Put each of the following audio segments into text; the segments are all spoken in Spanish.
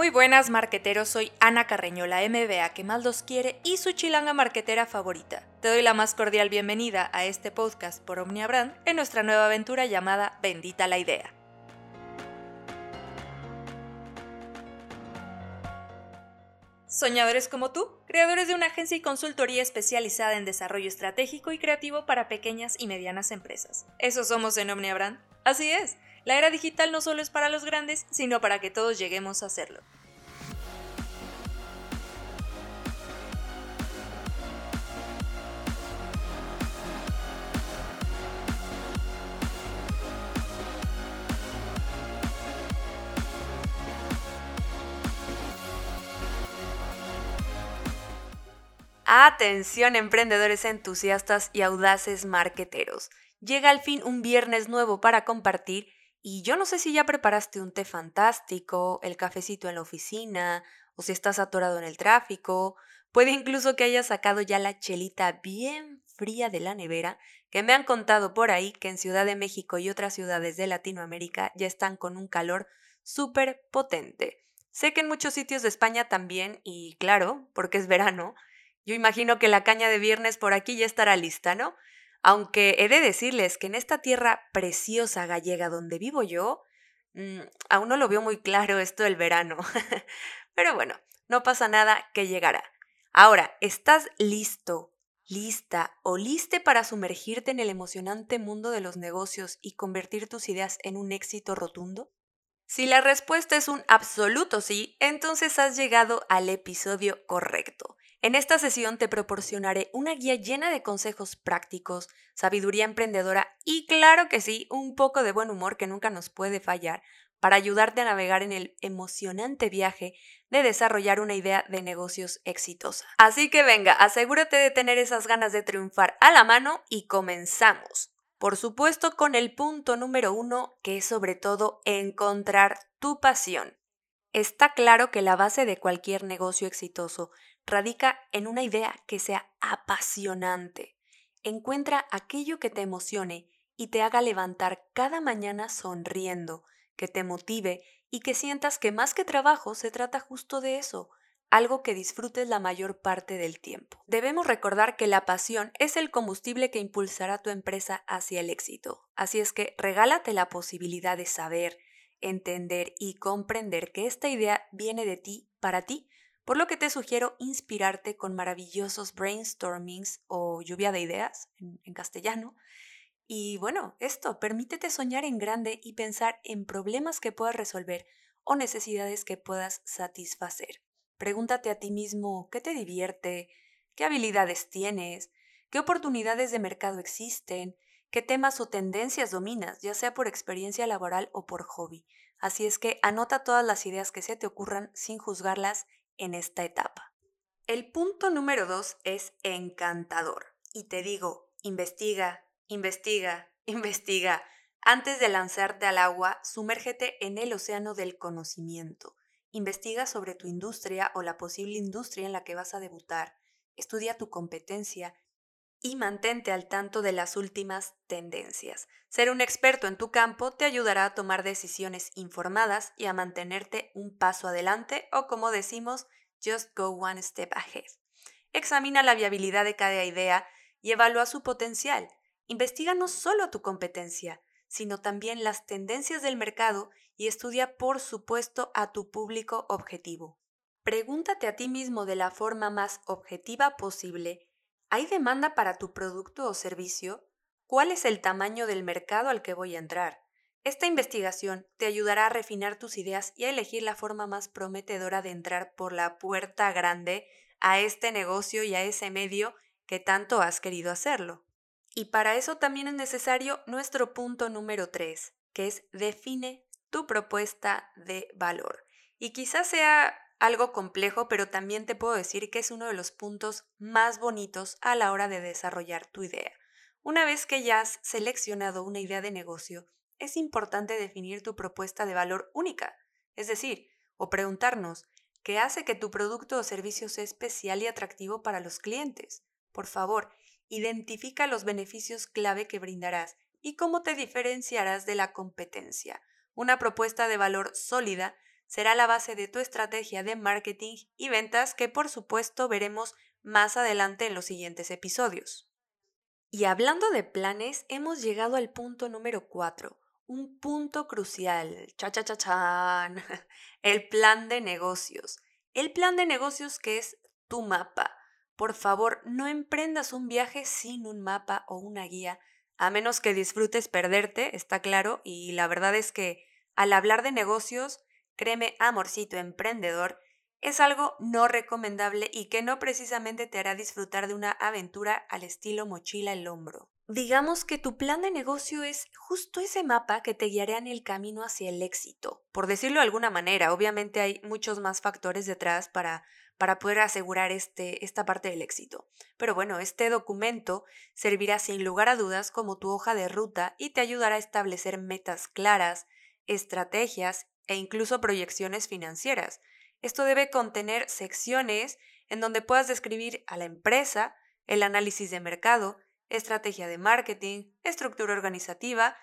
Muy buenas marqueteros, soy Ana Carreño, la MBA que más los quiere y su chilanga marquetera favorita. Te doy la más cordial bienvenida a este podcast por Omnia Brand en nuestra nueva aventura llamada Bendita la Idea. Soñadores como tú, creadores de una agencia y consultoría especializada en desarrollo estratégico y creativo para pequeñas y medianas empresas. Eso somos en Omnia Brand. Así es. La era digital no solo es para los grandes, sino para que todos lleguemos a hacerlo. Atención emprendedores entusiastas y audaces marqueteros. Llega al fin un viernes nuevo para compartir y yo no sé si ya preparaste un té fantástico, el cafecito en la oficina, o si estás atorado en el tráfico. Puede incluso que hayas sacado ya la chelita bien fría de la nevera, que me han contado por ahí que en Ciudad de México y otras ciudades de Latinoamérica ya están con un calor súper potente. Sé que en muchos sitios de España también, y claro, porque es verano, yo imagino que la caña de viernes por aquí ya estará lista, ¿no? Aunque he de decirles que en esta tierra preciosa gallega donde vivo yo, mm, aún no lo veo muy claro esto del verano. Pero bueno, no pasa nada que llegará. Ahora, ¿estás listo, lista o liste para sumergirte en el emocionante mundo de los negocios y convertir tus ideas en un éxito rotundo? Si la respuesta es un absoluto sí, entonces has llegado al episodio correcto. En esta sesión te proporcionaré una guía llena de consejos prácticos, sabiduría emprendedora y claro que sí, un poco de buen humor que nunca nos puede fallar para ayudarte a navegar en el emocionante viaje de desarrollar una idea de negocios exitosa. Así que venga, asegúrate de tener esas ganas de triunfar a la mano y comenzamos. Por supuesto con el punto número uno, que es sobre todo encontrar tu pasión. Está claro que la base de cualquier negocio exitoso radica en una idea que sea apasionante. Encuentra aquello que te emocione y te haga levantar cada mañana sonriendo, que te motive y que sientas que más que trabajo se trata justo de eso, algo que disfrutes la mayor parte del tiempo. Debemos recordar que la pasión es el combustible que impulsará tu empresa hacia el éxito, así es que regálate la posibilidad de saber, entender y comprender que esta idea viene de ti para ti por lo que te sugiero inspirarte con maravillosos brainstormings o lluvia de ideas en, castellano. Y bueno, esto, permítete soñar en grande y pensar en problemas que puedas resolver o necesidades que puedas satisfacer. Pregúntate a ti mismo qué te divierte, qué habilidades tienes, qué oportunidades de mercado existen, qué temas o tendencias dominas, ya sea por experiencia laboral o por hobby. Así es que anota todas las ideas que se te ocurran sin juzgarlas en esta etapa. El punto número dos es encantador. Y te digo, investiga, investiga, investiga. Antes de lanzarte al agua, sumérgete en el océano del conocimiento. Investiga sobre tu industria o la posible industria en la que vas a debutar. Estudia tu competencia y mantente al tanto de las últimas tendencias. Ser un experto en tu campo te ayudará a tomar decisiones informadas y a mantenerte un paso adelante o como decimos, just go one step ahead. Examina la viabilidad de cada idea y evalúa su potencial. Investiga no solo tu competencia, sino también las tendencias del mercado y estudia por supuesto a tu público objetivo. Pregúntate a ti mismo de la forma más objetiva posible ¿Hay demanda para tu producto o servicio? ¿Cuál es el tamaño del mercado al que voy a entrar? Esta investigación te ayudará a refinar tus ideas y a elegir la forma más prometedora de entrar por la puerta grande a este negocio y a ese medio que tanto has querido hacerlo. Y para eso también es necesario nuestro punto número 3, que es define tu propuesta de valor. Y quizás sea algo complejo, pero también te puedo decir que es uno de los puntos más bonitos a la hora de desarrollar tu idea. Una vez que ya has seleccionado una idea de negocio, es importante definir tu propuesta de valor única, es decir, o preguntarnos, ¿qué hace que tu producto o servicio sea especial y atractivo para los clientes? Por favor, identifica los beneficios clave que brindarás y cómo te diferenciarás de la competencia. Una propuesta de valor sólida será la base de tu estrategia de marketing y ventas que por supuesto veremos más adelante en los siguientes episodios. Y hablando de planes, hemos llegado al punto número 4, un punto crucial, cha cha cha chan, el plan de negocios. El plan de negocios que es tu mapa. Por favor, no emprendas un viaje sin un mapa o una guía, a menos que disfrutes perderte, está claro, y la verdad es que al hablar de negocios, créeme, amorcito emprendedor, es algo no recomendable y que no precisamente te hará disfrutar de una aventura al estilo mochila el hombro. Digamos que tu plan de negocio es justo ese mapa que te guiará en el camino hacia el éxito. Por decirlo de alguna manera, obviamente hay muchos más factores detrás para, para poder asegurar este, esta parte del éxito. Pero bueno, este documento servirá sin lugar a dudas como tu hoja de ruta y te ayudará a establecer metas claras, estrategias e incluso proyecciones financieras. Esto debe contener secciones en donde puedas describir a la empresa, el análisis de mercado, estrategia de marketing, estructura organizativa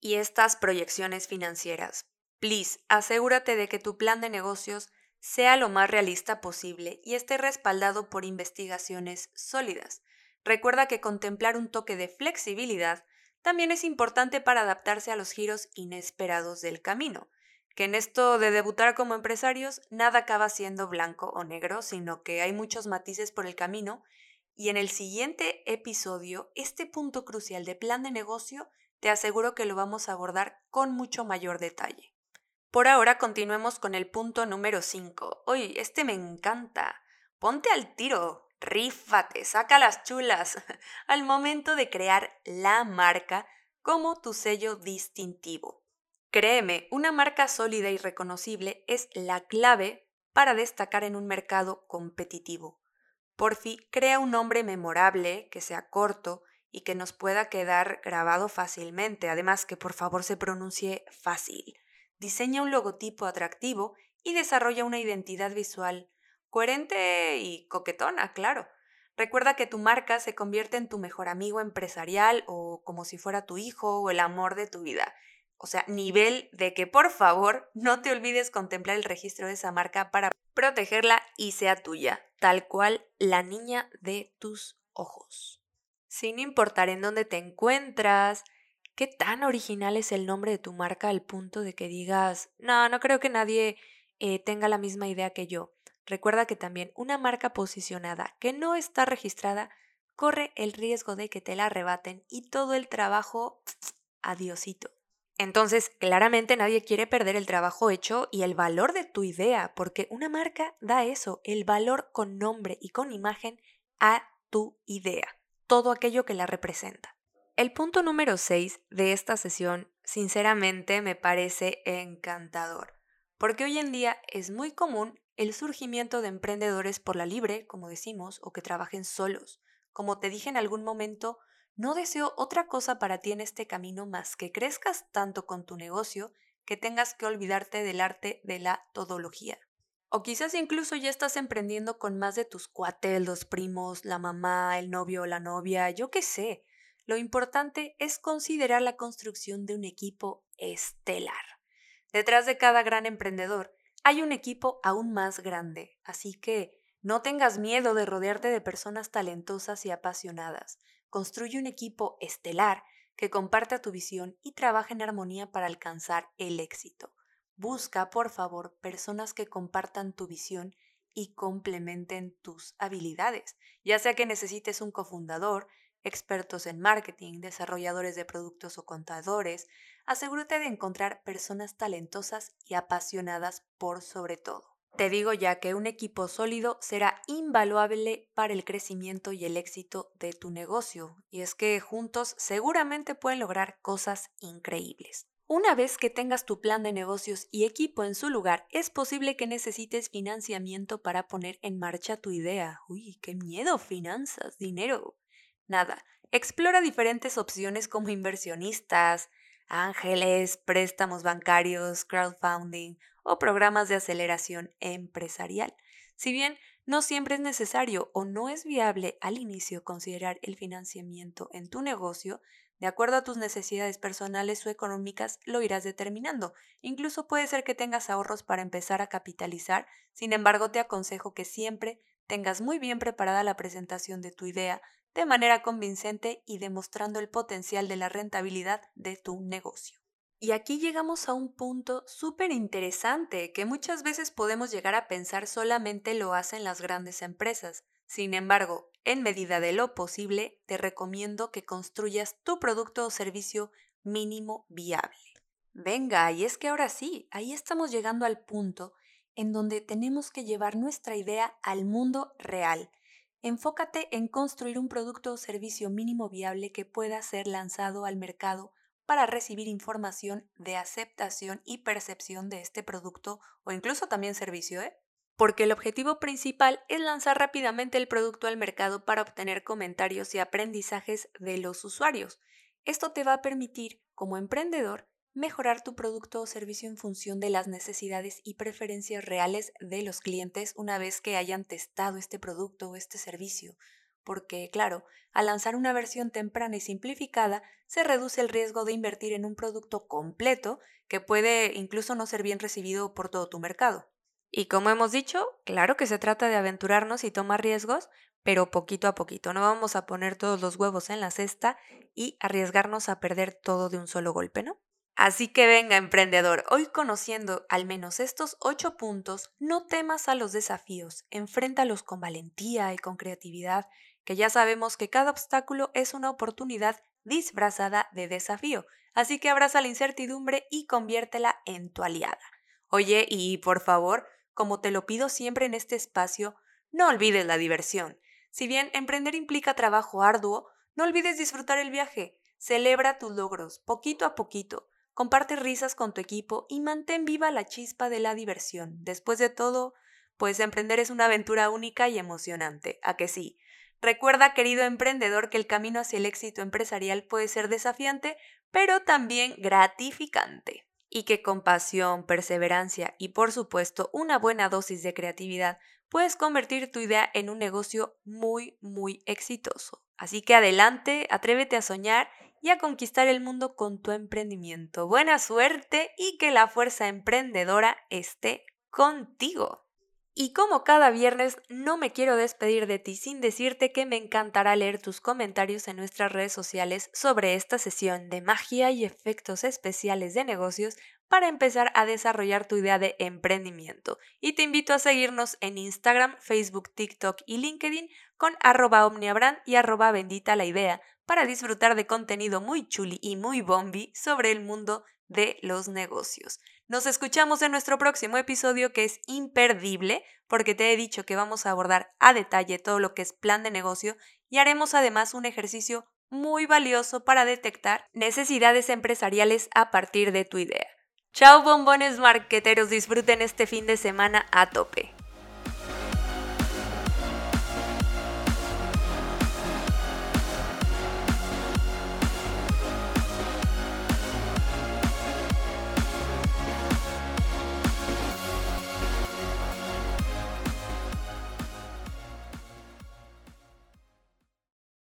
y estas proyecciones financieras. Please, asegúrate de que tu plan de negocios sea lo más realista posible y esté respaldado por investigaciones sólidas. Recuerda que contemplar un toque de flexibilidad también es importante para adaptarse a los giros inesperados del camino, que en esto de debutar como empresarios nada acaba siendo blanco o negro, sino que hay muchos matices por el camino y en el siguiente episodio, este punto crucial de plan de negocio, te aseguro que lo vamos a abordar con mucho mayor detalle. Por ahora continuemos con el punto número 5. Oye, este me encanta. Ponte al tiro, rífate, saca las chulas al momento de crear la marca como tu sello distintivo. Créeme, una marca sólida y reconocible es la clave para destacar en un mercado competitivo. Porfi, crea un nombre memorable, que sea corto y que nos pueda quedar grabado fácilmente, además que por favor se pronuncie fácil. Diseña un logotipo atractivo y desarrolla una identidad visual coherente y coquetona, claro. Recuerda que tu marca se convierte en tu mejor amigo empresarial o como si fuera tu hijo o el amor de tu vida. O sea, nivel de que por favor no te olvides contemplar el registro de esa marca para protegerla y sea tuya, tal cual la niña de tus ojos. Sin importar en dónde te encuentras, qué tan original es el nombre de tu marca al punto de que digas, no, no creo que nadie eh, tenga la misma idea que yo. Recuerda que también una marca posicionada que no está registrada corre el riesgo de que te la arrebaten y todo el trabajo, adiosito. Entonces, claramente nadie quiere perder el trabajo hecho y el valor de tu idea, porque una marca da eso, el valor con nombre y con imagen a tu idea, todo aquello que la representa. El punto número 6 de esta sesión, sinceramente, me parece encantador, porque hoy en día es muy común el surgimiento de emprendedores por la libre, como decimos, o que trabajen solos. Como te dije en algún momento, no deseo otra cosa para ti en este camino más que crezcas tanto con tu negocio que tengas que olvidarte del arte de la todología. O quizás incluso ya estás emprendiendo con más de tus cuates, los primos, la mamá, el novio o la novia, yo qué sé. Lo importante es considerar la construcción de un equipo estelar. Detrás de cada gran emprendedor hay un equipo aún más grande, así que no tengas miedo de rodearte de personas talentosas y apasionadas. Construye un equipo estelar que comparta tu visión y trabaje en armonía para alcanzar el éxito. Busca, por favor, personas que compartan tu visión y complementen tus habilidades, ya sea que necesites un cofundador, expertos en marketing, desarrolladores de productos o contadores, asegúrate de encontrar personas talentosas y apasionadas por sobre todo. Te digo ya que un equipo sólido será invaluable para el crecimiento y el éxito de tu negocio, y es que juntos seguramente pueden lograr cosas increíbles. Una vez que tengas tu plan de negocios y equipo en su lugar, es posible que necesites financiamiento para poner en marcha tu idea. Uy, qué miedo, finanzas, dinero. Nada, explora diferentes opciones como inversionistas, ángeles, préstamos bancarios, crowdfunding o programas de aceleración empresarial. Si bien no siempre es necesario o no es viable al inicio considerar el financiamiento en tu negocio, De acuerdo a tus necesidades personales o económicas, lo irás determinando. Incluso puede ser que tengas ahorros para empezar a capitalizar, sin embargo te aconsejo que siempre tengas muy bien preparada la presentación de tu idea de manera convincente y demostrando el potencial de la rentabilidad de tu negocio. Y aquí llegamos a un punto súper interesante que muchas veces podemos llegar a pensar solamente lo hacen las grandes empresas. Sin embargo, en medida de lo posible, te recomiendo que construyas tu producto o servicio mínimo viable. Venga, y es que ahora sí, ahí estamos llegando al punto en donde tenemos que llevar nuestra idea al mundo real. Enfócate en construir un producto o servicio mínimo viable que pueda ser lanzado al mercado para recibir información de aceptación y percepción de este producto o incluso también servicio, ¿eh? Porque el objetivo principal es lanzar rápidamente el producto al mercado para obtener comentarios y aprendizajes de los usuarios. Esto te va a permitir, como emprendedor, mejorar tu producto o servicio en función de las necesidades y preferencias reales de los clientes una vez que hayan testado este producto o este servicio. Porque, claro, al lanzar una versión temprana y simplificada, se reduce el riesgo de invertir en un producto completo que puede incluso no ser bien recibido por todo tu mercado. Y como hemos dicho, claro que se trata de aventurarnos y tomar riesgos, pero poquito a poquito. No vamos a poner todos los huevos en la cesta y arriesgarnos a perder todo de un solo golpe, ¿no? Así que venga, emprendedor, hoy conociendo al menos estos ocho puntos, no temas a los desafíos, enfréntalos con valentía y con creatividad, que ya sabemos que cada obstáculo es una oportunidad disfrazada de desafío, así que abraza la incertidumbre y conviértela en tu aliada. Oye, y por favor, como te lo pido siempre en este espacio, no olvides la diversión. Si bien emprender implica trabajo arduo, no olvides disfrutar el viaje. Celebra tus logros, poquito a poquito. Comparte risas con tu equipo y mantén viva la chispa de la diversión. Después de todo, pues emprender es una aventura única y emocionante, ¿a que sí? Recuerda, querido emprendedor, que el camino hacia el éxito empresarial puede ser desafiante, pero también gratificante. Y que con pasión, perseverancia y por supuesto una buena dosis de creatividad puedes convertir tu idea en un negocio muy, muy exitoso. Así que adelante, atrévete a soñar y a conquistar el mundo con tu emprendimiento. Buena suerte y que la fuerza emprendedora esté contigo. Y como cada viernes, no me quiero despedir de ti sin decirte que me encantará leer tus comentarios en nuestras redes sociales sobre esta sesión de magia y efectos especiales de negocios para empezar a desarrollar tu idea de emprendimiento. Y te invito a seguirnos en Instagram, Facebook, TikTok y LinkedIn con arroba omniabrand y arroba bendita la idea para disfrutar de contenido muy chuli y muy bombi sobre el mundo de los negocios. Nos escuchamos en nuestro próximo episodio que es imperdible porque te he dicho que vamos a abordar a detalle todo lo que es plan de negocio y haremos además un ejercicio muy valioso para detectar necesidades empresariales a partir de tu idea. Chao bombones marqueteros, disfruten este fin de semana a tope.